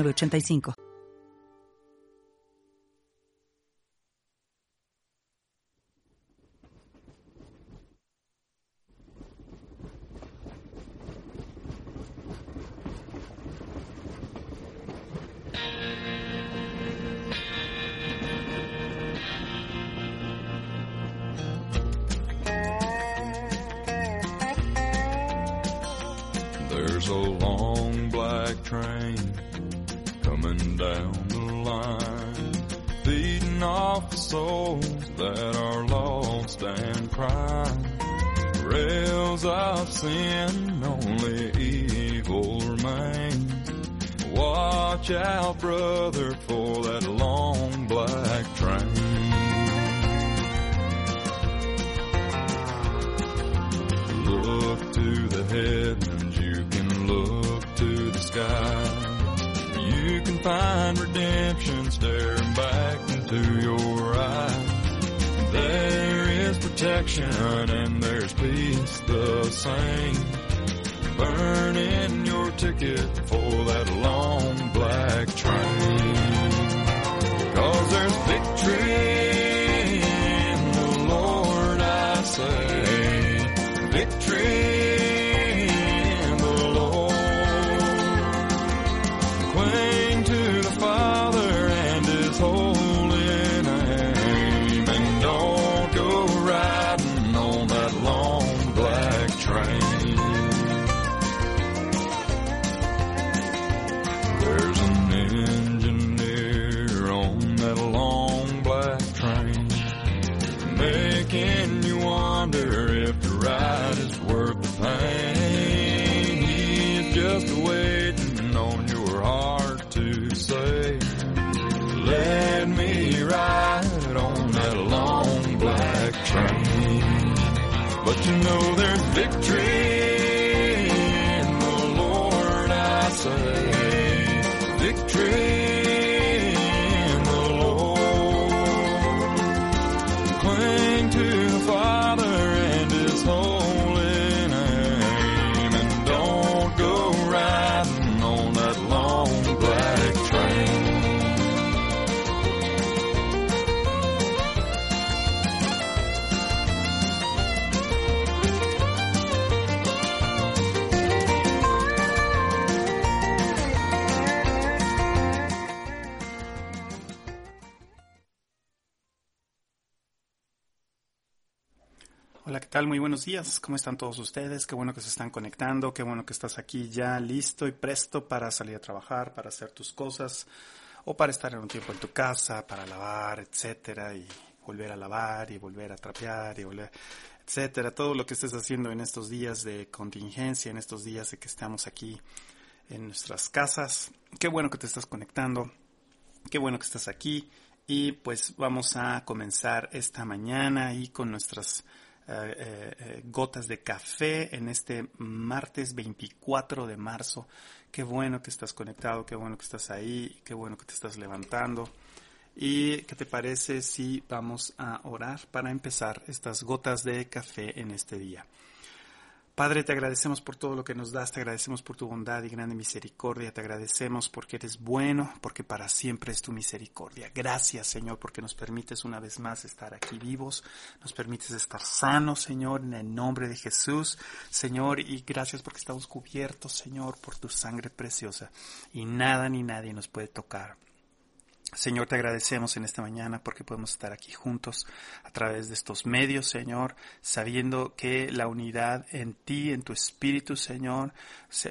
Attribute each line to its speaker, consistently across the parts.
Speaker 1: 85
Speaker 2: down the line, feeding off the souls that are lost and crying. Rails of sin, only evil remains. Watch out, brother, for that long black train. Look to the heavens, you can look to the sky. Find redemption staring back into your eyes. There is protection and there's peace the same. Burning your ticket for that long black train. Cause there's victory in the Lord, I say. Making you wonder if the ride is worth the pain. He's just waiting on your heart to say, let me ride on that long black train. But you know there's victory
Speaker 3: tal? Muy buenos días. ¿Cómo están todos ustedes? Qué bueno que se están conectando, qué bueno que estás aquí ya listo y presto para salir a trabajar, para hacer tus cosas o para estar en un tiempo en tu casa, para lavar, etcétera, y volver a lavar y volver a trapear y volver, etcétera. Todo lo que estés haciendo en estos días de contingencia, en estos días de que estamos aquí en nuestras casas. Qué bueno que te estás conectando. Qué bueno que estás aquí. Y pues vamos a comenzar esta mañana y con nuestras eh, eh, gotas de café en este martes 24 de marzo. Qué bueno que estás conectado, qué bueno que estás ahí, qué bueno que te estás levantando. ¿Y qué te parece si vamos a orar para empezar estas gotas de café en este día? Padre, te agradecemos por todo lo que nos das, te agradecemos por tu bondad y grande misericordia, te agradecemos porque eres bueno, porque para siempre es tu misericordia. Gracias, Señor, porque nos permites una vez más estar aquí vivos, nos permites estar sanos, Señor, en el nombre de Jesús, Señor, y gracias porque estamos cubiertos, Señor, por tu sangre preciosa y nada ni nadie nos puede tocar. Señor, te agradecemos en esta mañana porque podemos estar aquí juntos a través de estos medios, Señor, sabiendo que la unidad en ti, en tu espíritu, Señor,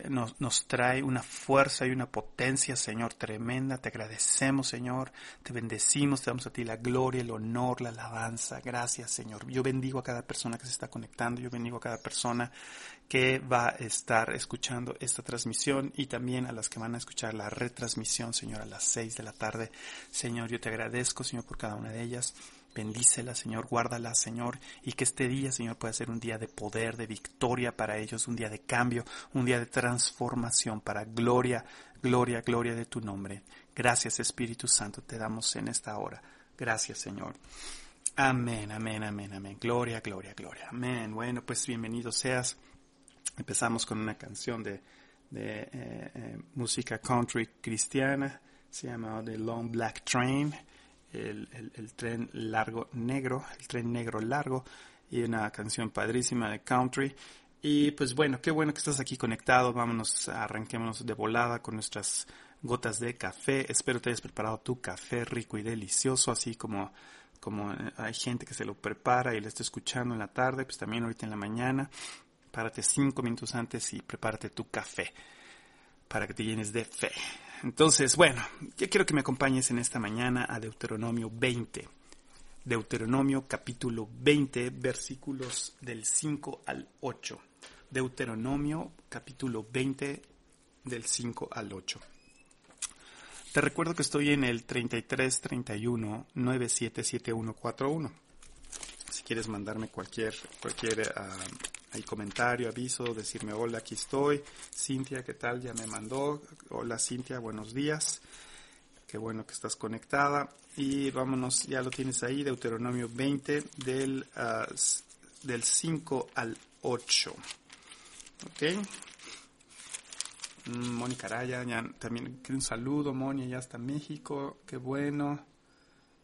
Speaker 3: nos, nos, trae una fuerza y una potencia, Señor, tremenda. Te agradecemos, Señor, te bendecimos, te damos a ti la gloria, el honor, la alabanza. Gracias, Señor. Yo bendigo a cada persona que se está conectando, yo bendigo a cada persona que va a estar escuchando esta transmisión y también a las que van a escuchar la retransmisión, Señor, a las seis de la tarde. Señor, yo te agradezco, Señor, por cada una de ellas. Bendícela, Señor, guárdala, Señor, y que este día, Señor, pueda ser un día de poder, de victoria para ellos, un día de cambio, un día de transformación para gloria, gloria, gloria de tu nombre. Gracias, Espíritu Santo, te damos en esta hora. Gracias, Señor. Amén, amén, amén, amén. Gloria, gloria, gloria. Amén. Bueno, pues bienvenido seas. Empezamos con una canción de, eh, eh, música country cristiana, se llama The Long Black Train, el, el, tren largo negro, el tren negro largo, y una canción padrísima de country. Y pues bueno, qué bueno que estás aquí conectado, vámonos, arranquémonos de volada con nuestras gotas de café. Espero te hayas preparado tu café rico y delicioso, así como como eh, hay gente que se lo prepara y le está escuchando en la tarde, pues también ahorita en la mañana párate cinco minutos antes y prepárate tu café para que te llenes de fe. Entonces, bueno, yo quiero que me acompañes en esta mañana a Deuteronomio 20. Deuteronomio capítulo 20, versículos del 5 al 8. Deuteronomio capítulo 20 del 5 al 8. Te recuerdo que estoy en el 3331 977141. Si quieres mandarme cualquier cualquier uh, hay comentario, aviso, decirme hola, aquí estoy. Cintia, ¿qué tal? Ya me mandó. Hola Cintia, buenos días. Qué bueno que estás conectada. Y vámonos, ya lo tienes ahí, Deuteronomio 20 del, uh, del 5 al 8. ¿Ok? Mm, Mónica Araya, ya, también un saludo, Moni, ya está en México, qué bueno.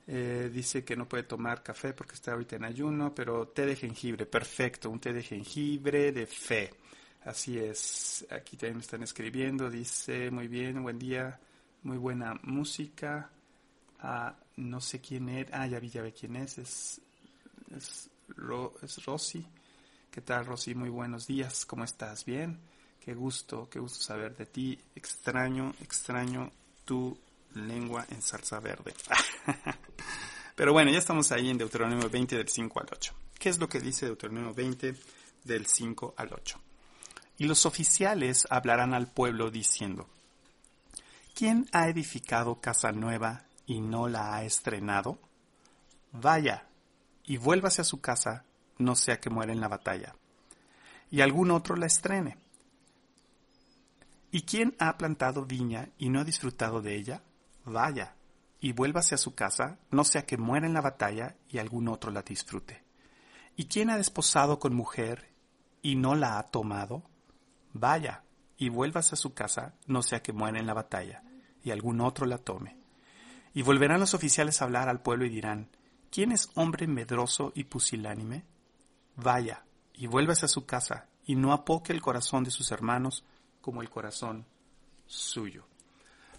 Speaker 3: Eh, dice que no puede tomar café porque está ahorita en ayuno, pero té de jengibre, perfecto, un té de jengibre de fe. Así es, aquí también me están escribiendo, dice, muy bien, buen día, muy buena música. Ah, no sé quién es, ah, ya vi, quién es, es, es, es Rosy. ¿Qué tal, Rosy? Muy buenos días, ¿cómo estás? ¿Bien? Qué gusto, qué gusto saber de ti. Extraño, extraño tu lengua en salsa verde. Pero bueno, ya estamos ahí en Deuteronomio 20 del 5 al 8. ¿Qué es lo que dice Deuteronomio 20 del 5 al 8? Y los oficiales hablarán al pueblo diciendo, ¿quién ha edificado casa nueva y no la ha estrenado? Vaya y vuélvase a su casa, no sea que muera en la batalla, y algún otro la estrene. ¿Y quién ha plantado viña y no ha disfrutado de ella? Vaya y vuélvase a su casa, no sea que muera en la batalla y algún otro la disfrute. ¿Y quién ha desposado con mujer y no la ha tomado? Vaya y vuélvase a su casa, no sea que muera en la batalla y algún otro la tome. Y volverán los oficiales a hablar al pueblo y dirán, ¿quién es hombre medroso y pusilánime? Vaya y vuélvase a su casa y no apoque el corazón de sus hermanos como el corazón suyo.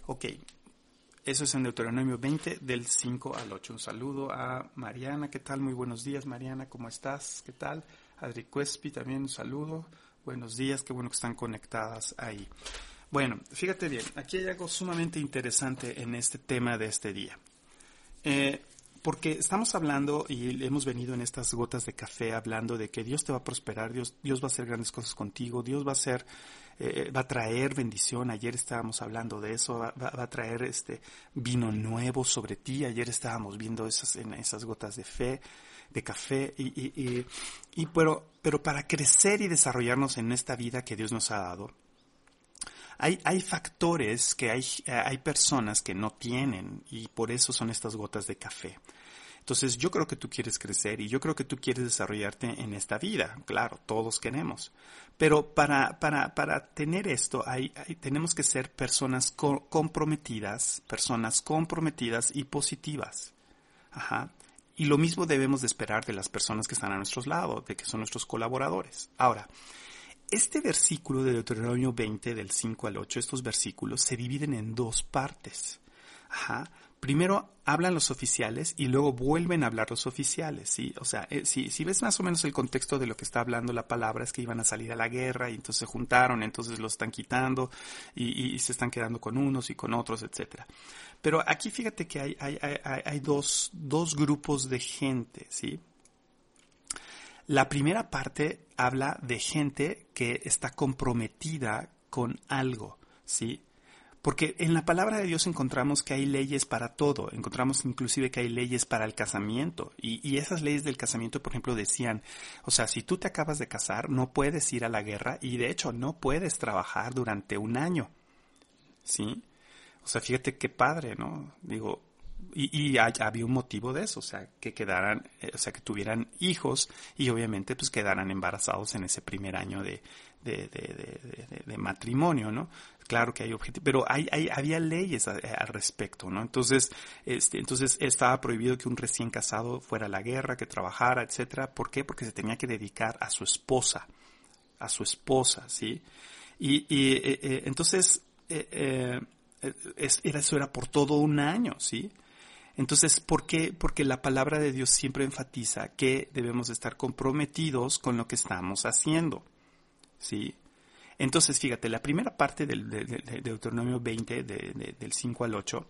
Speaker 3: Ok, eso es en Deuteronomio 20 del 5 al 8. Un saludo a Mariana, ¿qué tal? Muy buenos días, Mariana, ¿cómo estás? ¿Qué tal? Adri Cuespi, también un saludo. Buenos días, qué bueno que están conectadas ahí. Bueno, fíjate bien, aquí hay algo sumamente interesante en este tema de este día. Eh, porque estamos hablando y hemos venido en estas gotas de café hablando de que Dios te va a prosperar, Dios, Dios va a hacer grandes cosas contigo, Dios va a hacer eh, va a traer bendición. Ayer estábamos hablando de eso, va, a traer este vino nuevo sobre ti. Ayer estábamos viendo esas, en esas gotas de fe, de café. Y, y, y, pero, pero para crecer y desarrollarnos en esta vida que Dios nos ha dado, hay, hay factores que hay, hay personas que no tienen y por eso son estas gotas de café. Entonces yo creo que tú quieres crecer y yo creo que tú quieres desarrollarte en esta vida. Claro, todos queremos. Pero para, para, para tener esto hay, tenemos que ser personas comprometidas, personas comprometidas y positivas. Ajá. Y lo mismo debemos de esperar de las personas que están a nuestros lados, de que son nuestros colaboradores. Ahora, este versículo de Deuteronomio 20 del 5 al 8, estos versículos se dividen en dos partes. Ajá. Primero hablan los oficiales y luego vuelven a hablar los oficiales, ¿sí? O sea, eh, si, ves más o menos el contexto de lo que está hablando la palabra es que iban a salir a la guerra y entonces se juntaron, entonces los están quitando y, se están quedando con unos y con otros, etcétera. Pero aquí fíjate que hay dos, dos grupos de gente, ¿sí? La primera parte habla de gente que está comprometida con algo, ¿sí? Porque en la palabra de Dios encontramos que hay leyes para todo, encontramos inclusive que hay leyes para el casamiento. Y, y, esas leyes del casamiento, por ejemplo, decían, o sea, si tú te acabas de casar, no puedes ir a la guerra y de hecho no puedes trabajar durante un año. ¿Sí? O sea, fíjate qué padre, ¿no? Digo, y, y había un motivo de eso, o sea, que quedaran, eh, o sea, que tuvieran hijos y obviamente pues quedaran embarazados en ese primer año de, matrimonio, ¿no? Claro que hay objetivos, pero hay, hay, había leyes a, al respecto, ¿no? Entonces, este, entonces estaba prohibido que un recién casado fuera a la guerra, que trabajara, etcétera. ¿Por qué? Porque se tenía que dedicar a su esposa, a su esposa, ¿sí? Y, y eh, eh, entonces, eh, era, eso era por todo un año, ¿sí? Entonces, ¿por qué? Porque la palabra de Dios siempre enfatiza que debemos estar comprometidos con lo que estamos haciendo. ¿Sí? Entonces, fíjate, la primera parte del, de, de, de Deuteronomio 20, de, del 5 al 8,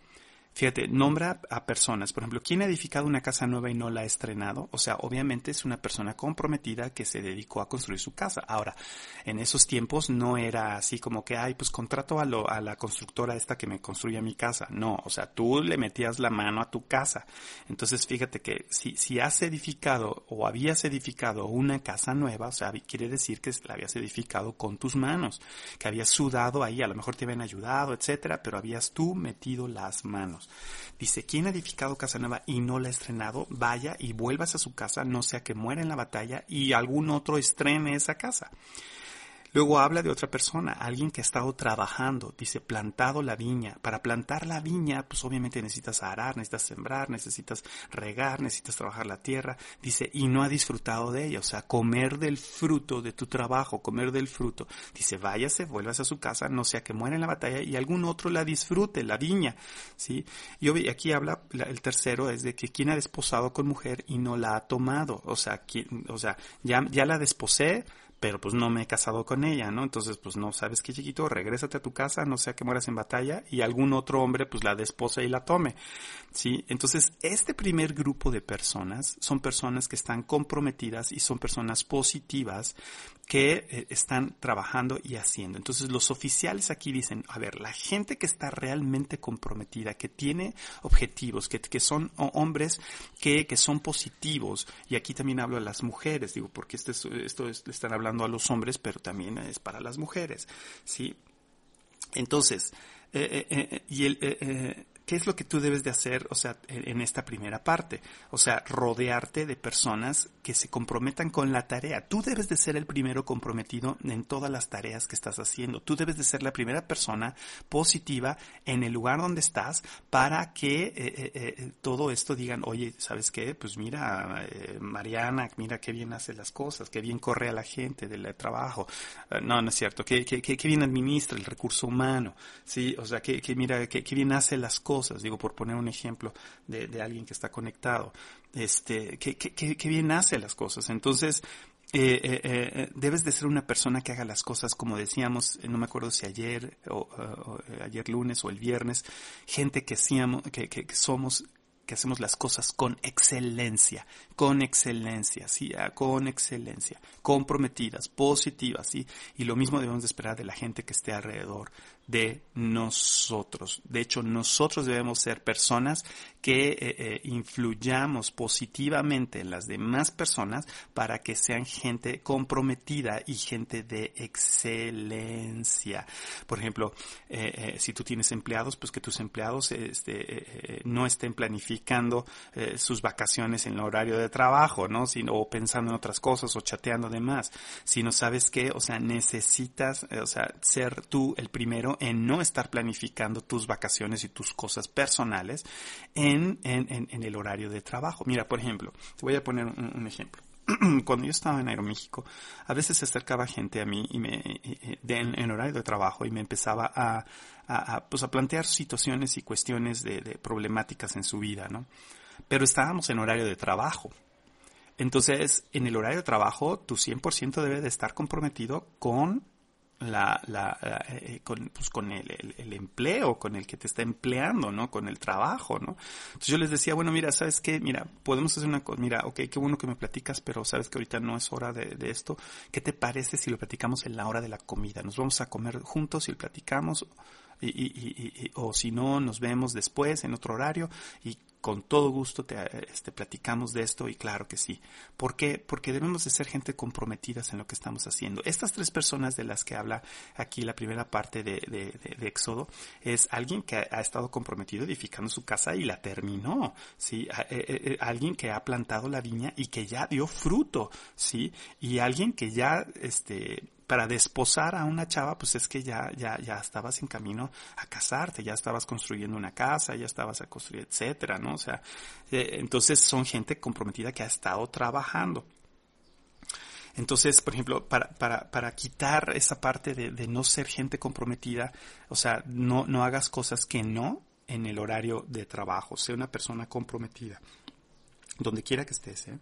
Speaker 3: Fíjate, nombra a personas. Por ejemplo, ¿quién ha edificado una casa nueva y no la ha estrenado? O sea, obviamente es una persona comprometida que se dedicó a construir su casa. Ahora, en esos tiempos no era así como que, ay, pues contrato a, lo, a la constructora esta que me construya mi casa. No, o sea, tú le metías la mano a tu casa. Entonces, fíjate que si, si has edificado o habías edificado una casa nueva, o sea, quiere decir que la habías edificado con tus manos, que habías sudado ahí, a lo mejor te habían ayudado, etcétera, pero habías tú metido las manos. Dice, quien ha edificado casa nueva y no la ha estrenado, vaya y vuelvas a su casa, no sea que muera en la batalla y algún otro estrene esa casa. Luego habla de otra persona, alguien que ha estado trabajando, dice plantado la viña. Para plantar la viña, pues obviamente necesitas arar, necesitas sembrar, necesitas regar, necesitas trabajar la tierra. Dice, y no ha disfrutado de ella, o sea, comer del fruto de tu trabajo, comer del fruto. Dice, váyase, vuelvas a su casa, no sea que muera en la batalla y algún otro la disfrute, la viña, ¿sí? Y aquí habla, el tercero es de que quien ha desposado con mujer y no la ha tomado, o sea, quien, o sea, ya, ya la desposé, pero pues no me he casado con ella, ¿no? Entonces, pues no, ¿sabes qué, chiquito? Regrésate a tu casa, no sea que mueras en batalla y algún otro hombre pues la desposa y la tome, ¿sí? Entonces, este primer grupo de personas son personas que están comprometidas y son personas positivas que eh, están trabajando y haciendo. Entonces, los oficiales aquí dicen, a ver, la gente que está realmente comprometida, que tiene objetivos, que, que son hombres que, que son positivos, y aquí también hablo de las mujeres, digo, porque este, esto es, están hablando a los hombres, pero también es para las mujeres, ¿sí? Entonces, eh, eh, y el, ¿qué es lo que tú debes de hacer, o sea, en esta primera parte? O sea, rodearte de personas que se comprometan con la tarea. Tú debes de ser el primero comprometido en todas las tareas que estás haciendo. Tú debes de ser la primera persona positiva en el lugar donde estás para que eh, eh, eh, todo esto digan, oye, ¿sabes qué? Pues mira, Mariana, mira qué bien hace las cosas, qué bien corre a la gente del trabajo. no, no es cierto, qué, qué, qué, bien administra el recurso humano, ¿sí? O sea, que, que mira, qué bien hace las cosas digo por poner un ejemplo de, alguien que está conectado, este, que, que, bien hace las cosas. Entonces, eh, eh, eh, debes de ser una persona que haga las cosas como decíamos, no me acuerdo si ayer o, ayer lunes o el viernes, gente que, seamos, que, que, que somos que hacemos las cosas con excelencia, con excelencia, sí, ah, con excelencia, comprometidas, positivas, sí, y lo mismo debemos de esperar de la gente que esté alrededor de nosotros. De hecho, nosotros debemos ser personas que eh, eh, influyamos positivamente en las demás personas para que sean gente comprometida y gente de excelencia. Por ejemplo, eh, si tú tienes empleados, pues que tus empleados este, no estén planificando sus vacaciones en el horario de trabajo, ¿no? Sino, o pensando en otras cosas o chateando de más. Sino, ¿sabes qué? O sea, necesitas, o sea, ser tú el primero en no estar planificando tus vacaciones y tus cosas personales en, en, en, el horario de trabajo. Mira, por ejemplo, te voy a poner un, ejemplo. cuando yo estaba en Aeroméxico, a veces se acercaba gente a mí y me, en, horario de trabajo y me empezaba a, a, pues a plantear situaciones y cuestiones de, de problemáticas en su vida, ¿no? Pero estábamos en horario de trabajo. Entonces, en el horario de trabajo, tu 100% debe de estar comprometido con la, la, eh, con, pues con el, el, empleo, con el que te está empleando, ¿no? Con el trabajo, ¿no? Entonces yo les decía, bueno, mira, ¿sabes qué? Mira, podemos hacer una cosa, mira, ok, qué bueno que me platicas, pero sabes que ahorita no es hora de, de esto. ¿Qué te parece si lo platicamos en la hora de la comida? Nos vamos a comer juntos y lo platicamos y, y, y, o si no, nos vemos después en otro horario y con todo gusto te este, platicamos de esto y claro que sí. ¿Por qué? Porque debemos de ser gente comprometidas en lo que estamos haciendo. Estas tres personas de las que habla aquí la primera parte de, de, de, Éxodo es alguien que ha, estado comprometido edificando su casa y la terminó, ¿sí? Eh, eh, eh, alguien que ha plantado la viña y que ya dio fruto, ¿sí? Y alguien que ya, este, para desposar a una chava, pues es que ya, ya, ya estabas en camino a casarte, ya estabas construyendo una casa, ya estabas a construir, etcétera, ¿no? O sea, eh, entonces son gente comprometida que ha estado trabajando. Entonces, por ejemplo, para, para, para quitar esa parte de, no ser gente comprometida, o sea, no, no hagas cosas que no en el horario de trabajo, sea una persona comprometida, donde quiera que estés, ¿eh?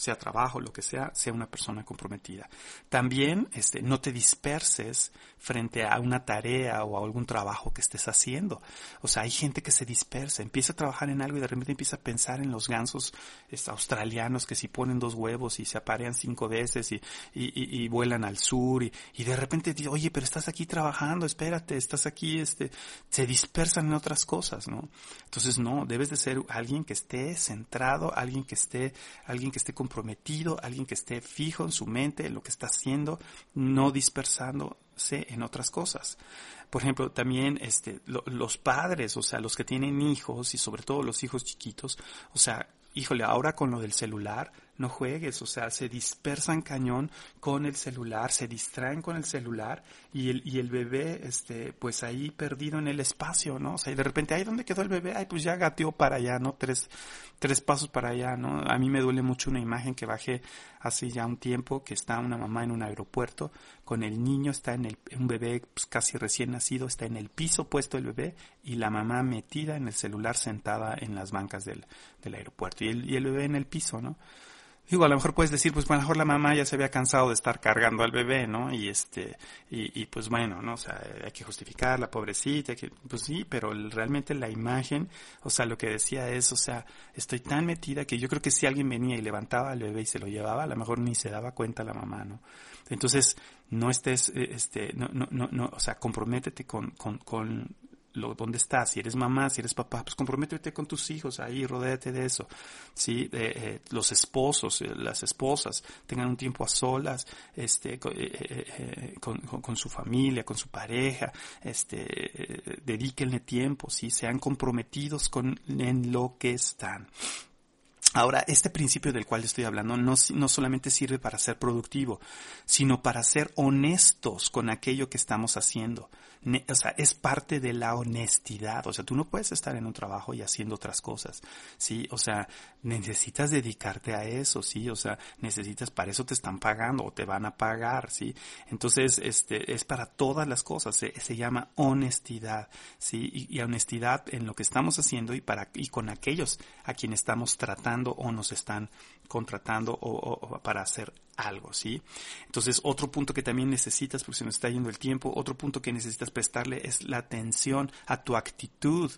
Speaker 3: Sea trabajo, lo que sea, sea una persona comprometida. También, este, no te disperses frente a una tarea o a algún trabajo que estés haciendo. O sea, hay gente que se dispersa, empieza a trabajar en algo y de repente empieza a pensar en los gansos este, australianos que si ponen dos huevos y se aparean cinco veces y, y, vuelan al sur y, y de repente dice, oye, pero estás aquí trabajando, espérate, estás aquí, este, se dispersan en otras cosas, ¿no? Entonces, no, debes de ser alguien que esté centrado, alguien que esté, alguien que esté comprometido, alguien que esté fijo en su mente, en lo que está haciendo, no dispersándose en otras cosas. Por ejemplo, también este, los padres, o sea, los que tienen hijos y sobre todo los hijos chiquitos, o sea, híjole, ahora con lo del celular, no juegues, o sea, se dispersan cañón con el celular, se distraen con el celular y el, y el bebé, este, pues ahí perdido en el espacio, ¿no? O sea, y de repente, ay, ¿dónde quedó el bebé? Ay, pues ya gateó para allá, ¿no? Tres, tres pasos para allá, ¿no? A mí me duele mucho una imagen que bajé hace ya un tiempo, que está una mamá en un aeropuerto, con el niño, está en el, un bebé pues, casi recién nacido, está en el piso puesto el bebé y la mamá metida en el celular sentada en las bancas del, del aeropuerto y el, y el bebé en el piso, ¿no? Digo, a lo mejor puedes decir, pues a lo mejor la mamá ya se había cansado de estar cargando al bebé, ¿no? Y este, y, y pues bueno, ¿no? O sea, hay que justificar la pobrecita, que, pues sí, pero realmente la imagen, o sea, lo que decía es, o sea, estoy tan metida que yo creo que si alguien venía y levantaba al bebé y se lo llevaba, a lo mejor ni se daba cuenta la mamá, ¿no? Entonces, no estés, eh, este, no, no, no, no o sea, comprométete con, con, con lo, dónde estás, si eres mamá, si eres papá, pues comprométete con tus hijos ahí, rodéate de eso. Sí, eh, los esposos, eh, las esposas, tengan un tiempo a solas, este, eh, con, con, su familia, con su pareja, este, dedíquenle tiempo, sí, sean comprometidos con, en lo que están. Ahora, este principio del cual estoy hablando no, no, solamente sirve para ser productivo, sino para ser honestos con aquello que estamos haciendo o sea, es parte de la honestidad. O sea, tú no puedes estar en un trabajo y haciendo otras cosas, ¿sí? O sea, necesitas dedicarte a eso, ¿sí? O sea, necesitas, para eso te están pagando o te van a pagar, ¿sí? Entonces, este, es para todas las cosas, se, llama honestidad, ¿sí? Y, honestidad en lo que estamos haciendo y para, y con aquellos a quienes estamos tratando o nos están contratando o, para hacer algo, ¿sí? Entonces, otro punto que también necesitas, porque se nos está yendo el tiempo, otro punto que necesitas prestarle es la atención a tu actitud,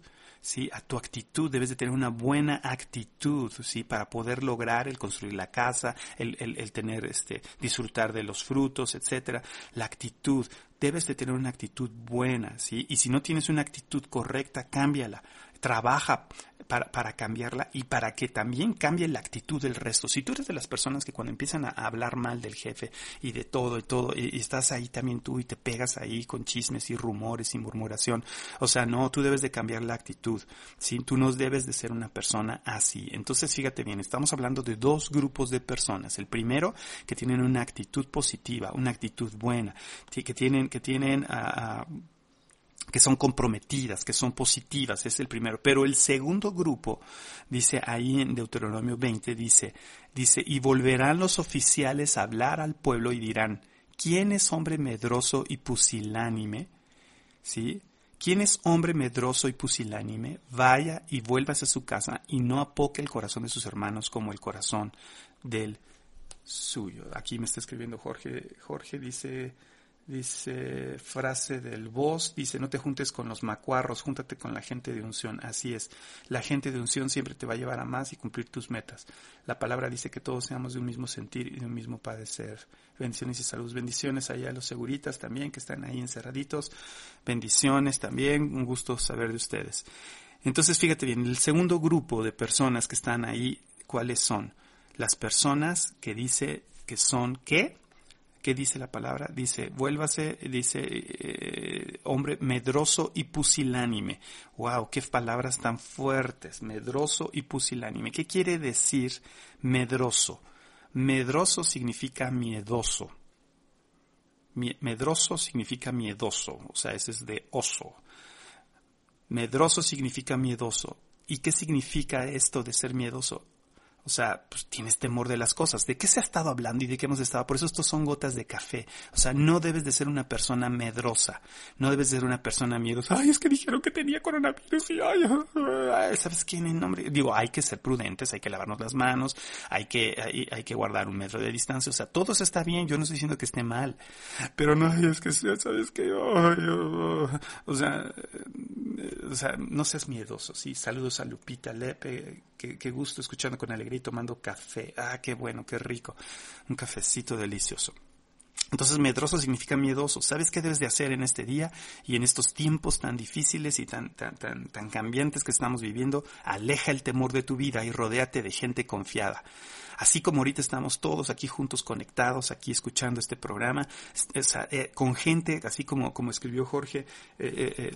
Speaker 3: ¿sí? A tu actitud, debes de tener una buena actitud, ¿sí? Para poder lograr el construir la casa, el, el, el tener, este, disfrutar de los frutos, etcétera. La actitud, debes de tener una actitud buena, ¿sí? Y si no tienes una actitud correcta, cámbiala trabaja para, para, cambiarla y para que también cambie la actitud del resto. Si tú eres de las personas que cuando empiezan a hablar mal del jefe y de todo y todo, y, estás ahí también tú y te pegas ahí con chismes y rumores y murmuración, o sea, no, tú debes de cambiar la actitud, ¿sí? Tú no debes de ser una persona así. Entonces, fíjate bien, estamos hablando de dos grupos de personas. El primero, que tienen una actitud positiva, una actitud buena, que tienen, que tienen, uh, que son comprometidas, que son positivas, es el primero. Pero el segundo grupo, dice ahí en Deuteronomio 20, dice, dice, y volverán los oficiales a hablar al pueblo y dirán, ¿quién es hombre medroso y pusilánime? ¿Sí? ¿Quién es hombre medroso y pusilánime? Vaya y vuélvase a su casa y no apoque el corazón de sus hermanos como el corazón del suyo. Aquí me está escribiendo Jorge. Jorge dice, dice frase del voz, dice no te juntes con los macuarros, júntate con la gente de unción. Así es, la gente de unción siempre te va a llevar a más y cumplir tus metas. La palabra dice que todos seamos de un mismo sentir y de un mismo padecer. Bendiciones y salud. Bendiciones allá a los seguritas también que están ahí encerraditos. Bendiciones también, un gusto saber de ustedes. Entonces fíjate bien, el segundo grupo de personas que están ahí, ¿cuáles son? Las personas que dice que son qué? ¿Qué dice la palabra? Dice, vuélvase, dice, eh, hombre medroso y pusilánime. ¡Wow! ¡Qué palabras tan fuertes! Medroso y pusilánime. ¿Qué quiere decir medroso? Medroso significa miedoso. Medroso significa miedoso, o sea, ese es de oso. Medroso significa miedoso. ¿Y qué significa esto de ser miedoso? O sea, pues tienes temor de las cosas. ¿De qué se ha estado hablando y de qué hemos estado? Por eso estos son gotas de café. O sea, no debes de ser una persona medrosa. No debes de ser una persona miedosa. Ay, es que dijeron que tenía coronavirus y ay, ¿sabes quién en nombre? Digo, hay que ser prudentes, hay que lavarnos las manos, hay que, hay, hay que guardar un metro de distancia. O sea, todo está bien. Yo no estoy diciendo que esté mal. Pero no, es que, ¿sabes qué? o sea, o sea, no seas miedoso, sí. Saludos a Lupita Lepe, qué, gusto escuchando con alegría y tomando café. Ah, qué bueno, qué rico. Un cafecito delicioso. Entonces, medroso significa miedoso. ¿Sabes qué debes de hacer en este día y en estos tiempos tan difíciles y tan, tan, tan, tan cambiantes que estamos viviendo? Aleja el temor de tu vida y rodéate de gente confiada así como ahorita estamos todos aquí juntos conectados, aquí escuchando este programa, eh, con gente, así como, como escribió Jorge, eh, eh,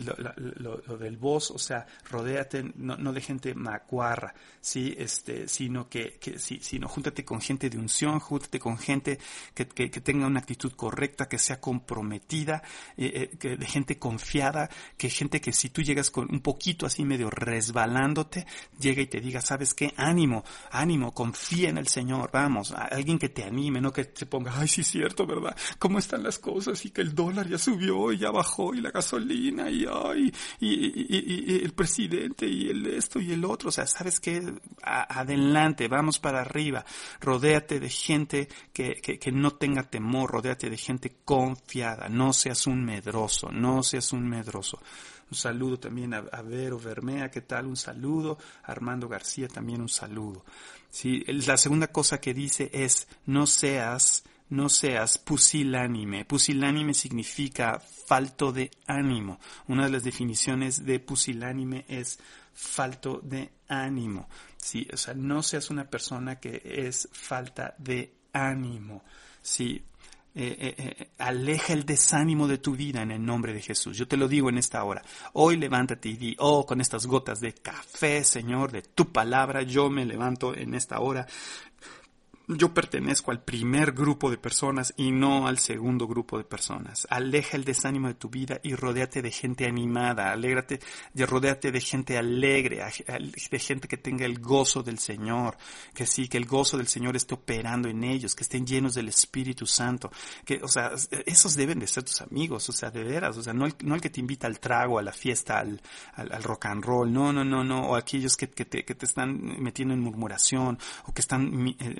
Speaker 3: lo, del voz, o sea, rodéate no, de gente macuarra, ¿sí? este, sino que, sí, sino júntate con gente de unción, júntate con gente que, que, tenga una actitud correcta, que sea comprometida, que, de gente confiada, que gente que si tú llegas con un poquito así medio resbalándote, llega y te diga, ¿sabes qué? Ánimo, ánimo, confía en el Señor, vamos, alguien que te anime, no que te ponga, ay, sí es cierto, ¿verdad? ¿Cómo están las cosas? Y que el dólar ya subió y ya bajó y la gasolina y ay, y, el presidente y el esto y el otro, o sea, ¿sabes qué? adelante, vamos para arriba, rodéate de gente que, que, no tenga temor, rodéate de gente confiada, no seas un medroso, no seas un medroso. Un saludo también a, Vero Bermea, ¿qué tal? Un saludo. Armando García también un saludo. Sí, la segunda cosa que dice es no seas, no seas pusilánime. Pusilánime significa falto de ánimo. Una de las definiciones de pusilánime es falto de ánimo. Sí, o sea, no seas una persona que es falta de ánimo. Sí, eh, eh, eh, aleja el desánimo de tu vida en el nombre de Jesús. Yo te lo digo en esta hora. Hoy levántate y di, oh, con estas gotas de café, Señor, de tu palabra, yo me levanto en esta hora yo pertenezco al primer grupo de personas y no al segundo grupo de personas. Aleja el desánimo de tu vida y rodéate de gente animada, alégrate, rodéate de gente alegre, de gente que tenga el gozo del Señor, que sí, que el gozo del Señor esté operando en ellos, que estén llenos del Espíritu Santo, que, o sea, esos deben de ser tus amigos, o sea, de veras, o sea, no el, no el que te invita al trago, a la fiesta, al, al, rock and roll, no, no, no, no, o aquellos que, que, te, que te están metiendo en murmuración, o que están eh,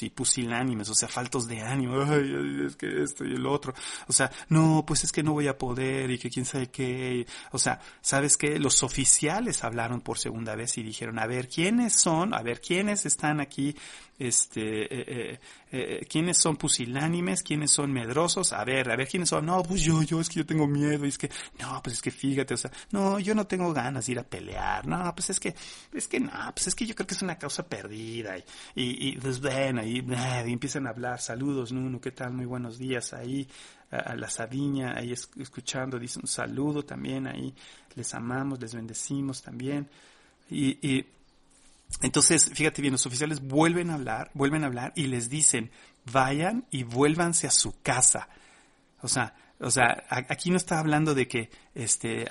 Speaker 3: y pusilánimes, o sea, faltos de ánimo, es que esto y el otro, o sea, no, pues es que no voy a poder y que quién sabe qué, o sea, ¿sabes qué? Los oficiales hablaron por segunda vez y dijeron, a ver, ¿quiénes son? A ver, ¿quiénes están aquí este, eh, eh, eh, quiénes son pusilánimes, quiénes son medrosos, a ver, a ver quiénes son, no, pues yo, yo, es que yo tengo miedo, y es que, no, pues es que fíjate, o sea, no, yo no tengo ganas de ir a pelear, no, pues es que, es que no, pues es que yo creo que es una causa perdida, y, y, y pues ven, ahí, y empiezan a hablar, saludos, Nuno, ¿qué tal? Muy buenos días, ahí, a, la Sabiña, ahí escuchando, dice un saludo también, ahí, les amamos, les bendecimos también, y, y entonces, fíjate bien, los oficiales vuelven a hablar, vuelven a hablar y les dicen, vayan y vuélvanse a su casa. O sea, O sea, aquí no está hablando de que este,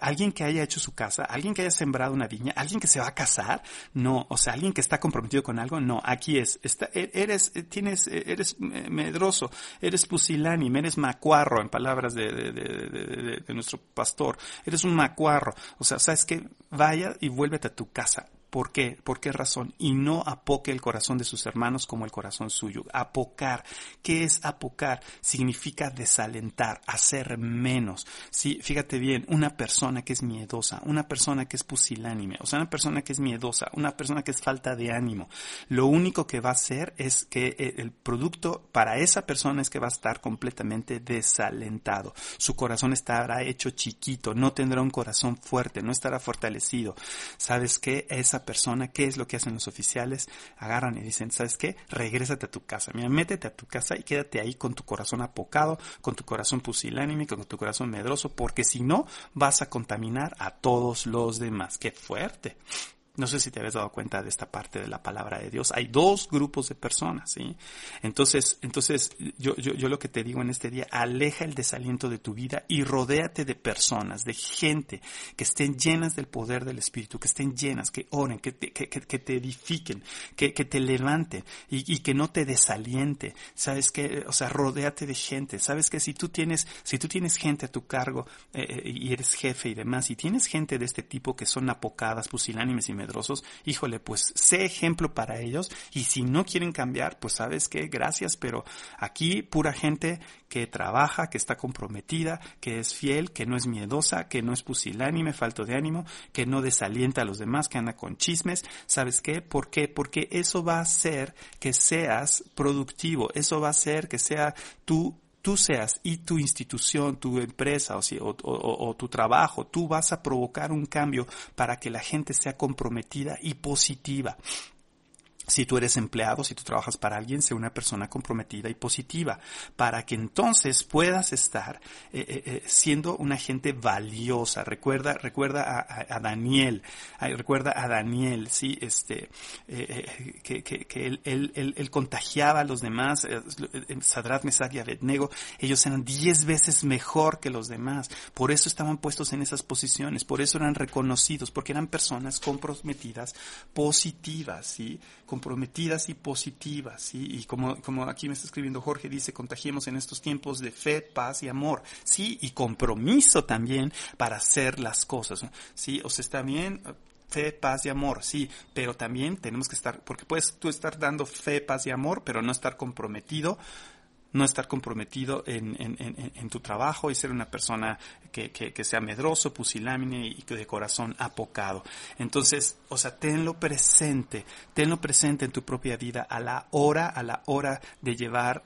Speaker 3: alguien que haya hecho su casa, alguien que haya sembrado una viña, alguien que se va a casar, no, o sea, alguien que está comprometido con algo, no, aquí es, está, e, eres, tienes, eres medroso, eres pusilánime, eres macuarro, en palabras de, de, de, de nuestro pastor, eres un macuarro, o sea, sabes que vaya y vuélvete a tu casa, ¿Por qué? ¿Por qué razón? Y no apoque el corazón de sus hermanos como el corazón suyo. Apocar. ¿Qué es apocar? Significa desalentar, hacer menos. Sí, fíjate bien, una persona que es miedosa, una persona que es pusilánime, o sea, una persona que es miedosa, una persona que es falta de ánimo, lo único que va a hacer es que eh, el producto para esa persona es que va a estar completamente desalentado. Su corazón estará hecho chiquito, no tendrá un corazón fuerte, no estará fortalecido. ¿Sabes qué? Esa persona, ¿qué es lo que hacen los oficiales? Agarran y dicen, ¿sabes qué? Regrésate a tu casa. Mira, métete a tu casa y quédate ahí con tu corazón apocado, con tu corazón pusilánime, con tu corazón medroso, porque si no, vas a contaminar a todos los demás. ¡Qué fuerte! No sé si te habías dado cuenta de esta parte de la palabra de Dios. Hay dos grupos de personas, ¿sí? Entonces, entonces yo, yo, yo lo que te digo en este día, aleja el desaliento de tu vida y rodéate de personas, de gente que estén llenas del poder del Espíritu, que estén llenas, que oren, que te, que, que, te edifiquen, que, que te levanten y, y, que no te desaliente. ¿Sabes qué? O sea, rodéate de gente. ¿Sabes que si tú tienes, si tú tienes gente a tu cargo eh, eh, y eres jefe y demás, y tienes gente de este tipo que son apocadas, pusilánimes y híjole, pues sé ejemplo para ellos y si no quieren cambiar, pues sabes que gracias, pero aquí pura gente que trabaja, que está comprometida, que es fiel, que no es miedosa, que no es pusilánime, falto de ánimo, que no desalienta a los demás, que anda con chismes. ¿Sabes qué? ¿Por qué? Porque eso va a hacer que seas productivo, eso va a hacer que sea tú tú seas y tu institución, tu empresa o, o, tu trabajo, tú vas a provocar un cambio para que la gente sea comprometida y positiva. Si tú eres empleado, si tú trabajas para alguien, sea una persona comprometida y positiva, para que entonces puedas estar eh, eh, eh, siendo una gente valiosa. Recuerda, recuerda a, Daniel, recuerda a Daniel, sí, este, que, que, que él, él, él, contagiaba a los demás, Sadrat, Mesach y Abednego, ellos eran diez veces mejor que los demás. Por eso estaban puestos en esas posiciones, por eso eran reconocidos, porque eran personas comprometidas, positivas, sí, comprometidas y positivas, ¿sí? Y como, como aquí me está escribiendo Jorge, dice, contagiemos en estos tiempos de fe, paz y amor, ¿sí? Y compromiso también para hacer las cosas, ¿sí? O está bien, fe, paz y amor, sí, pero también tenemos que estar, porque puedes tú estar dando fe, paz y amor, pero no estar comprometido no estar comprometido en, en, tu trabajo y ser una persona que, que, que, sea medroso, pusilámine y de corazón apocado. Entonces, o sea, tenlo presente, tenlo presente en tu propia vida a la hora, a la hora de llevar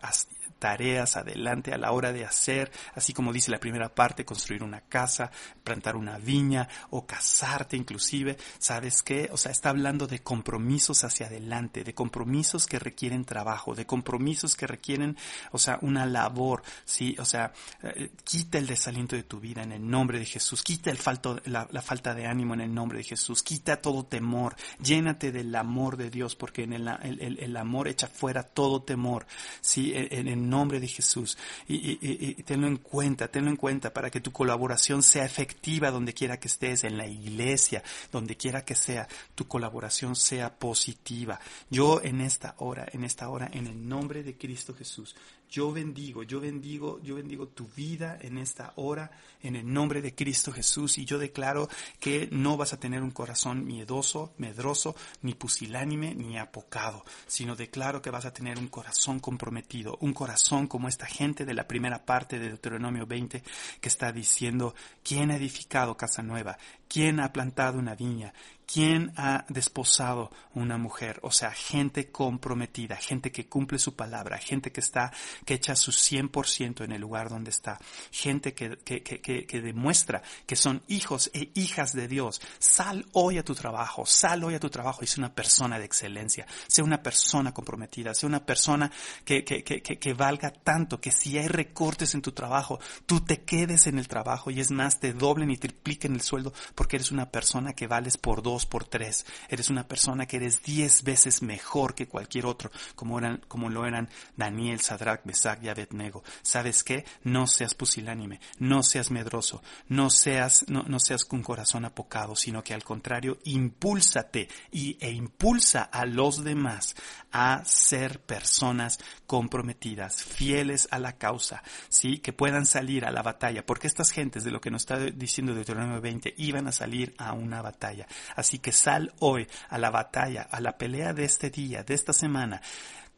Speaker 3: tareas adelante a la hora de hacer, así como dice la primera parte, construir una casa, plantar una viña o casarte inclusive, ¿sabes qué? O sea, está hablando de compromisos hacia adelante, de compromisos que requieren trabajo, de compromisos que requieren, o sea, una labor, ¿sí? O sea, eh, quita el desaliento de tu vida en el nombre de Jesús, quita el falto, la, falta de ánimo en el nombre de Jesús, quita todo temor, llénate del amor de Dios, porque en el, el, el amor echa fuera todo temor, ¿sí? En, en nombre de Jesús. Y, tenlo en cuenta, tenlo en cuenta para que tu colaboración sea efectiva donde quiera que estés, en la iglesia, donde quiera que sea, tu colaboración sea positiva. Yo en esta hora, en esta hora, en el nombre de Cristo Jesús, yo bendigo, yo bendigo, yo bendigo tu vida en esta hora, en el nombre de Cristo Jesús, y yo declaro que no vas a tener un corazón miedoso, medroso, ni pusilánime, ni apocado, sino declaro que vas a tener un corazón comprometido, un corazón como esta gente de la primera parte de Deuteronomio 20 que está diciendo, ¿quién ha edificado casa nueva? ¿Quién ha plantado una viña? ¿Quién ha desposado una mujer? O sea, gente comprometida, gente que cumple su palabra, gente que está, que echa su 100% en el lugar donde está, gente que, que, que, que, demuestra que son hijos e hijas de Dios. Sal hoy a tu trabajo, sal hoy a tu trabajo y sé una persona de excelencia, sé una persona comprometida, sé una persona que, que, valga tanto, que si hay recortes en tu trabajo, tú te quedes en el trabajo y es más, te doblen y tripliquen el sueldo porque eres una persona que vales por dos por tres. Eres una persona que eres diez veces mejor que cualquier otro, como, eran, como lo eran Daniel, Sadrach, Mesach y Abednego. ¿Sabes qué? No seas pusilánime, no seas medroso, no seas, no, no seas con corazón apocado, sino que al contrario, impúlsate y, e impulsa a los demás a ser personas comprometidas, fieles a la causa, ¿sí? Que puedan salir a la batalla, porque estas gentes, de lo que nos está diciendo Deuteronomio 20, iban a salir a una batalla. Así que sal hoy a la batalla, a la pelea de este día, de esta semana,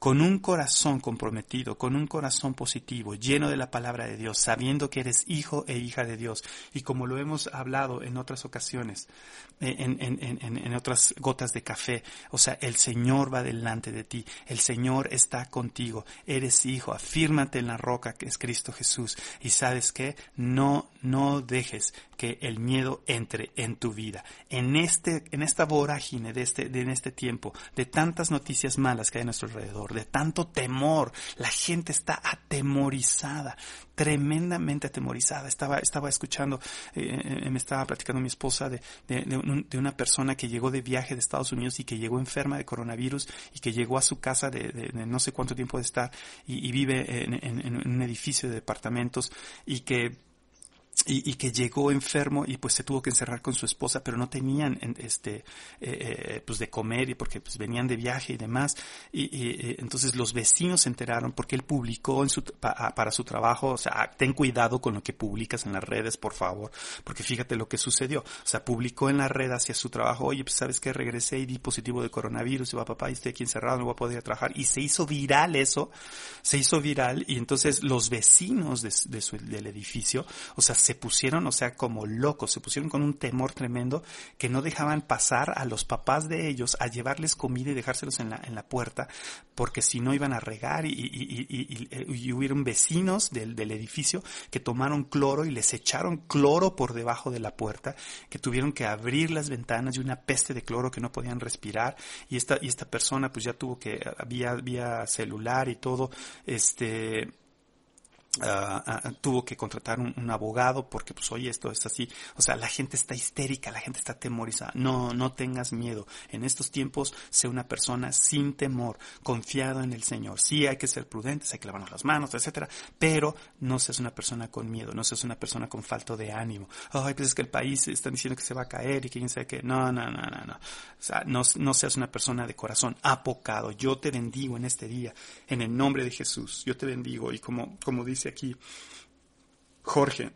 Speaker 3: con un corazón comprometido, con un corazón positivo, lleno de la palabra de Dios, sabiendo que eres hijo e hija de Dios. Y como lo hemos hablado en otras ocasiones, eh, en, en, en, en, otras gotas de café, o sea, el Señor va delante de ti, el Señor está contigo, eres hijo, afírmate en la roca que es Cristo Jesús. Y sabes que no, no dejes que el miedo entre en tu vida. En este, en esta vorágine de este, de en este tiempo, de tantas noticias malas que hay a nuestro alrededor, de tanto temor. La gente está atemorizada, tremendamente atemorizada. Estaba, estaba escuchando, eh, eh, me estaba platicando mi esposa de, de, de, una persona que llegó de viaje de Estados Unidos y que llegó enferma de coronavirus y que llegó a su casa de, no sé cuánto tiempo de estar y, y vive en, en, en un edificio de departamentos y que y, y, que llegó enfermo y pues se tuvo que encerrar con su esposa, pero no tenían este eh, eh, pues de comer y porque pues venían de viaje y demás. Y, y entonces los vecinos se enteraron porque él publicó en su pa, para su trabajo, o sea, ten cuidado con lo que publicas en las redes, por favor, porque fíjate lo que sucedió, o sea, publicó en la red hacia su trabajo, oye, pues sabes que regresé y di positivo de coronavirus y va papá y estoy aquí encerrado, no voy a poder trabajar y se hizo viral eso, se hizo viral y entonces los vecinos de su, del edificio, o sea, se pusieron, o sea, como locos, se pusieron con un temor tremendo que no dejaban pasar a los papás de ellos a llevarles comida y dejárselos en la, en la puerta, porque si no iban a regar y, y, y, y hubieron vecinos del, del edificio que tomaron cloro y les echaron cloro por debajo de la puerta, que tuvieron que abrir las ventanas y una peste de cloro que no podían respirar. Y esta, y esta persona pues ya tuvo que, vía, vía celular y todo, este, Uh, uh, tuvo que contratar un, abogado porque pues oye esto es así. O sea la gente está histérica la gente está temorizada no no tengas miedo. En estos tiempos sé una persona sin temor confiado en el Señor. Sí hay que ser prudentes hay que lavarnos las manos etcétera pero no seas una persona con miedo no seas una persona con falta de ánimo. Ay pues es que el país están diciendo que se va a caer y quién sabe que no no no no no. O sea no, no seas una persona de corazón apocado. Yo te bendigo en este día en el nombre de Jesús. Yo te bendigo y como como dice aquí Jorge,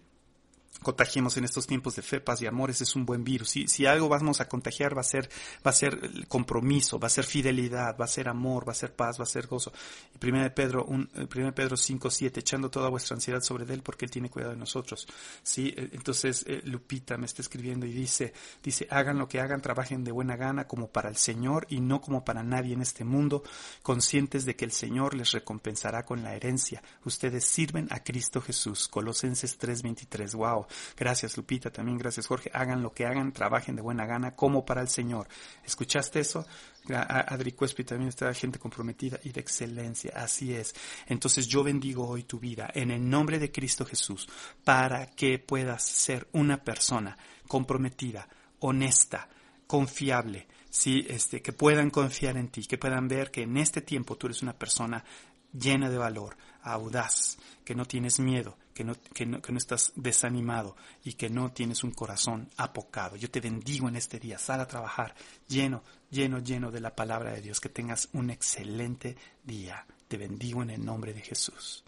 Speaker 3: contagiemos en estos tiempos de fe, paz y amores es un buen virus. Si, si algo vamos a contagiar va a ser, va a ser compromiso, va a ser fidelidad, va a ser amor, va a ser paz, va a ser gozo. Y 1 Pedro, un, 1 Pedro 5, 7, echando toda vuestra ansiedad sobre él porque él tiene cuidado de nosotros. Sí, entonces eh, Lupita me está escribiendo y dice, dice, hagan lo que hagan, trabajen de buena gana como para el Señor y no como para nadie en este mundo, conscientes de que el Señor les recompensará con la herencia. Ustedes sirven a Cristo Jesús. Colosenses 3, 23. Wow. Gracias Lupita, también gracias Jorge. Hagan lo que hagan, trabajen de buena gana como para el Señor. ¿Escuchaste eso? Adri Cuespi también está gente comprometida y de excelencia. Así es. Entonces yo bendigo hoy tu vida en el nombre de Cristo Jesús para que puedas ser una persona comprometida, honesta, confiable, sí, este, que puedan confiar en ti, que puedan ver que en este tiempo tú eres una persona llena de valor, audaz, que no tienes miedo, que no, que no, que no estás desanimado y que no tienes un corazón apocado. Yo te bendigo en este día, sal a trabajar lleno, lleno, lleno de la palabra de Dios, que tengas un excelente día. Te bendigo en el nombre de Jesús.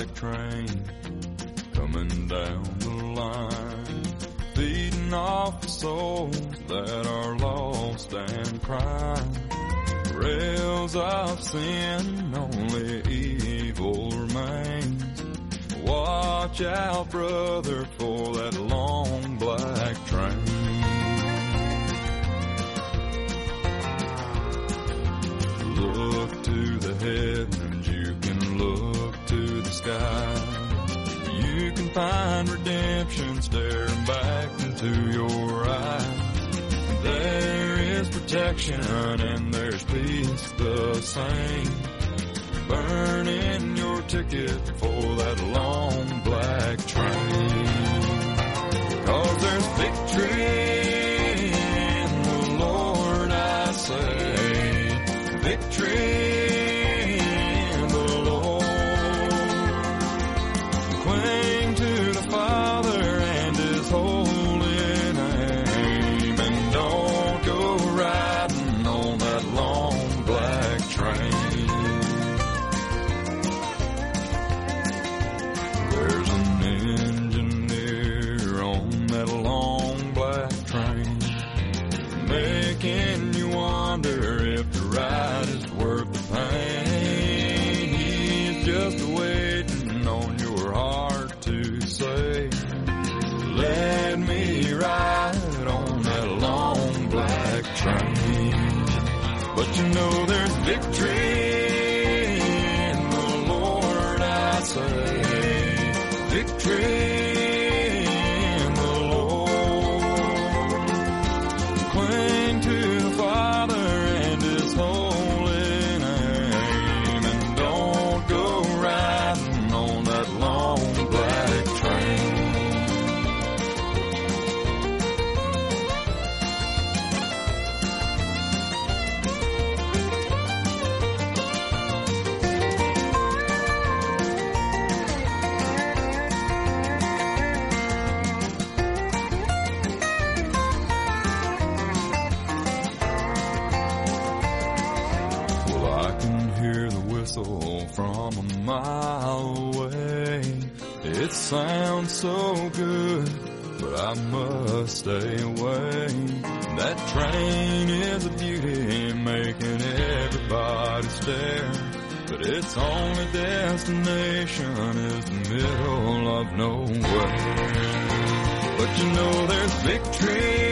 Speaker 2: Black train coming down the line, feeding off the souls that are lost and crying. Rails of sin, only evil remains. Watch out, brother, for that long find redemption staring back into your eyes. There is protection and there's peace the same. Burning your ticket for that long black train. Cause there's victory in the Lord, I say. Victory just waiting on your heart to say, let me ride on that long black train. But you know there's victory stay away. That train is a beauty, making everybody stare. But its only destination is the middle of nowhere. But you know there's victory